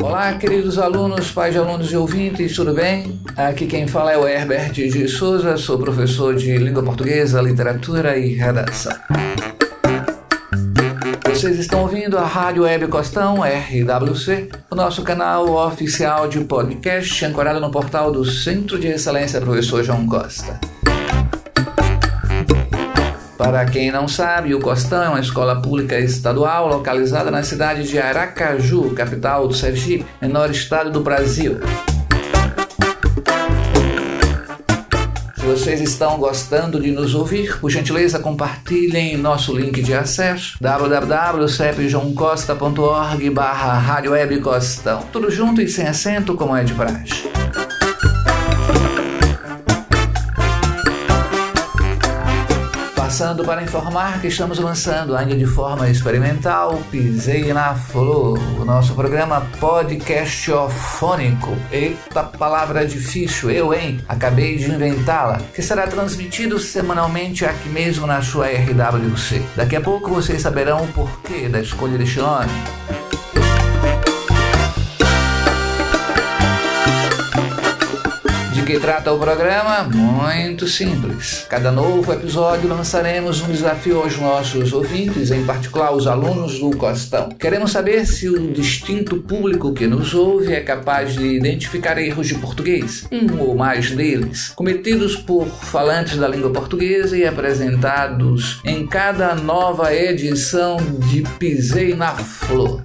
Olá, queridos alunos, pais de alunos e ouvintes, tudo bem? Aqui quem fala é o Herbert de Souza, sou professor de língua portuguesa, literatura e redação. Vocês estão ouvindo a Rádio Web Costão, RWC, o nosso canal oficial de podcast ancorado no portal do Centro de Excelência Professor João Costa. Para quem não sabe, o Costão é uma escola pública estadual localizada na cidade de Aracaju, capital do Sergipe, menor estado do Brasil. Se vocês estão gostando de nos ouvir, por gentileza compartilhem nosso link de acesso www.cepjoãocosta.org barra Rádio Web Costão. Tudo junto e sem acento, como é de praxe. Passando para informar que estamos lançando, ainda de forma experimental, Pisei na Flor, o nosso programa podcastofônico. Eita palavra difícil, eu, hein? Acabei de inventá-la. Que será transmitido semanalmente aqui mesmo na sua RWC. Daqui a pouco vocês saberão o porquê da escolha deste nome. Que trata o programa? Muito simples. Cada novo episódio lançaremos um desafio aos nossos ouvintes, em particular os alunos do Costão. Queremos saber se o distinto público que nos ouve é capaz de identificar erros de português, um ou mais deles, cometidos por falantes da língua portuguesa e apresentados em cada nova edição de Pisei na Flor.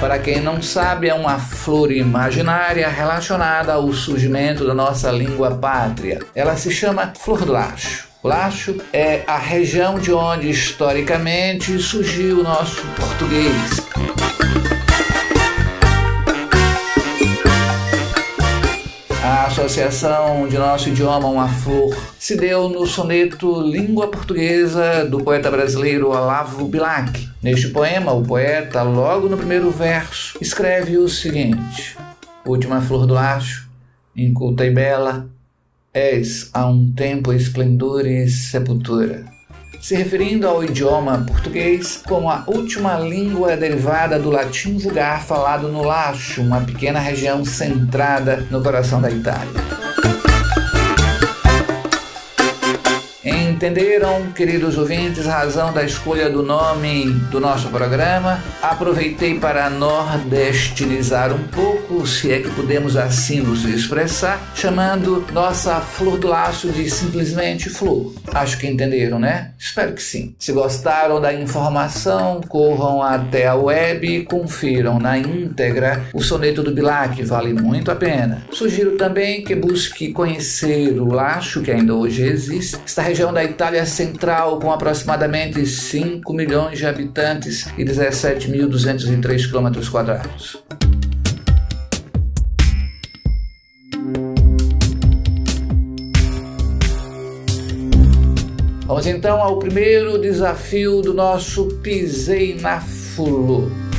Para quem não sabe, é uma flor imaginária relacionada ao surgimento da nossa língua pátria. Ela se chama flor do lacho. O lacho é a região de onde historicamente surgiu o nosso português. A associação de nosso idioma a uma flor se deu no soneto Língua Portuguesa do poeta brasileiro Olavo Bilac. Neste poema, o poeta, logo no primeiro verso, escreve o seguinte: Última flor do lacho, inculta e bela, és a um tempo esplendor e sepultura se referindo ao idioma português como a última língua derivada do latim vulgar falado no Lacho, uma pequena região centrada no coração da Itália. Entenderam, queridos ouvintes, a razão da escolha do nome do nosso programa? Aproveitei para nordestinizar um pouco, se é que podemos assim nos expressar, chamando nossa flor do laço de simplesmente flor. Acho que entenderam, né? Espero que sim. Se gostaram da informação, corram até a web e confiram na íntegra o soneto do Bilac, vale muito a pena. Sugiro também que busque conhecer o laço que ainda hoje existe, esta região da Itália Central, com aproximadamente 5 milhões de habitantes e 17.203 quilômetros quadrados. Vamos então ao primeiro desafio do nosso Pisei na Fulo.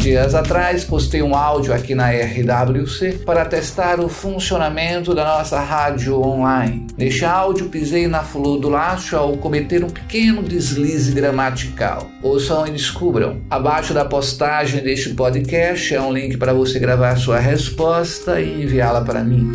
Dias atrás postei um áudio aqui na RWC para testar o funcionamento da nossa rádio online. Neste áudio pisei na flor do laço ao cometer um pequeno deslize gramatical. Ouçam e descubram. Abaixo da postagem deste podcast é um link para você gravar sua resposta e enviá-la para mim.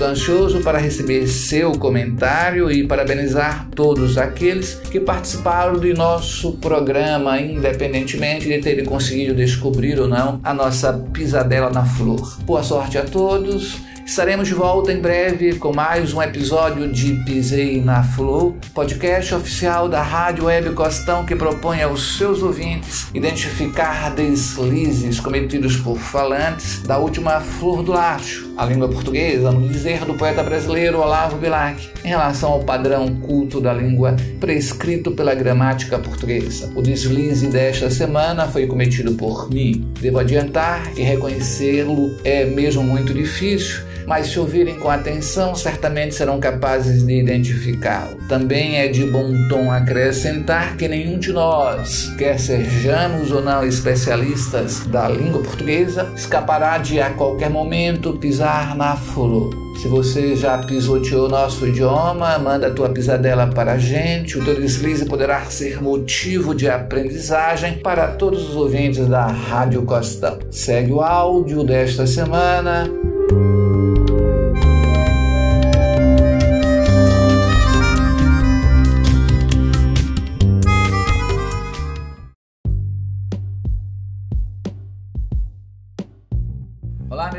Ansioso para receber seu comentário e parabenizar todos aqueles que participaram de nosso programa, independentemente de terem conseguido descobrir ou não a nossa pisadela na flor. Boa sorte a todos Estaremos de volta em breve com mais um episódio de Pisei na Flow, podcast oficial da Rádio Web Costão que propõe aos seus ouvintes identificar deslizes cometidos por falantes da última flor do lacho, a língua portuguesa, no dizer do poeta brasileiro Olavo Bilac, em relação ao padrão culto da língua prescrito pela gramática portuguesa. O deslize desta semana foi cometido por mim. Devo adiantar que reconhecê-lo é mesmo muito difícil mas se ouvirem com atenção, certamente serão capazes de identificá-lo. Também é de bom tom acrescentar que nenhum de nós, quer sejamos ou não especialistas da língua portuguesa, escapará de a qualquer momento pisar flor. Se você já pisoteou nosso idioma, manda tua pisadela para a gente. O teu deslize poderá ser motivo de aprendizagem para todos os ouvintes da Rádio Costão. Segue o áudio desta semana.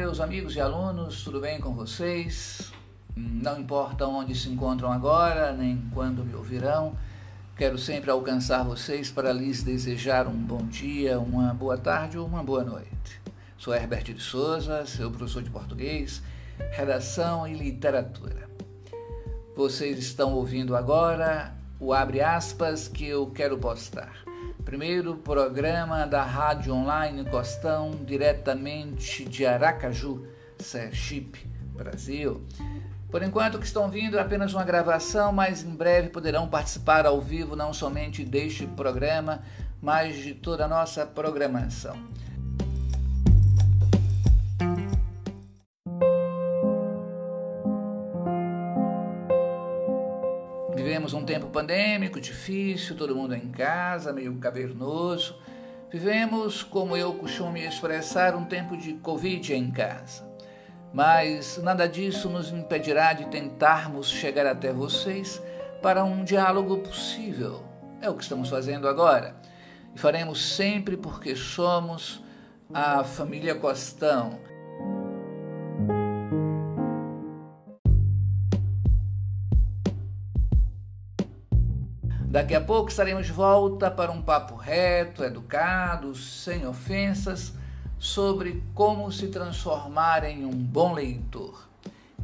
Meus amigos e alunos, tudo bem com vocês? Não importa onde se encontram agora, nem quando me ouvirão, quero sempre alcançar vocês para lhes desejar um bom dia, uma boa tarde ou uma boa noite. Sou Herbert de Souza, seu professor de português, redação e literatura. Vocês estão ouvindo agora o abre aspas que eu quero postar primeiro programa da Rádio Online Costão, diretamente de Aracaju, Sergipe, Brasil. Por enquanto, que estão vindo é apenas uma gravação, mas em breve poderão participar ao vivo não somente deste programa, mas de toda a nossa programação. Vivemos um tempo pandêmico, difícil, todo mundo em casa, meio cavernoso. Vivemos, como eu costumo me expressar, um tempo de Covid em casa. Mas nada disso nos impedirá de tentarmos chegar até vocês para um diálogo possível. É o que estamos fazendo agora. E faremos sempre porque somos a família Costão Daqui a pouco estaremos de volta para um papo reto, educado, sem ofensas, sobre como se transformar em um bom leitor.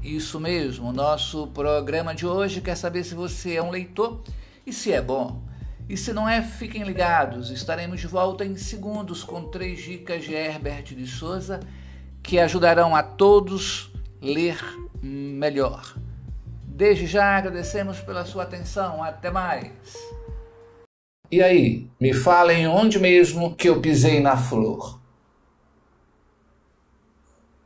Isso mesmo, nosso programa de hoje quer saber se você é um leitor e se é bom. E se não é, fiquem ligados, estaremos de volta em segundos com três dicas de Herbert de Souza que ajudarão a todos ler melhor. Desde já agradecemos pela sua atenção. Até mais. E aí, me falem onde mesmo que eu pisei na flor.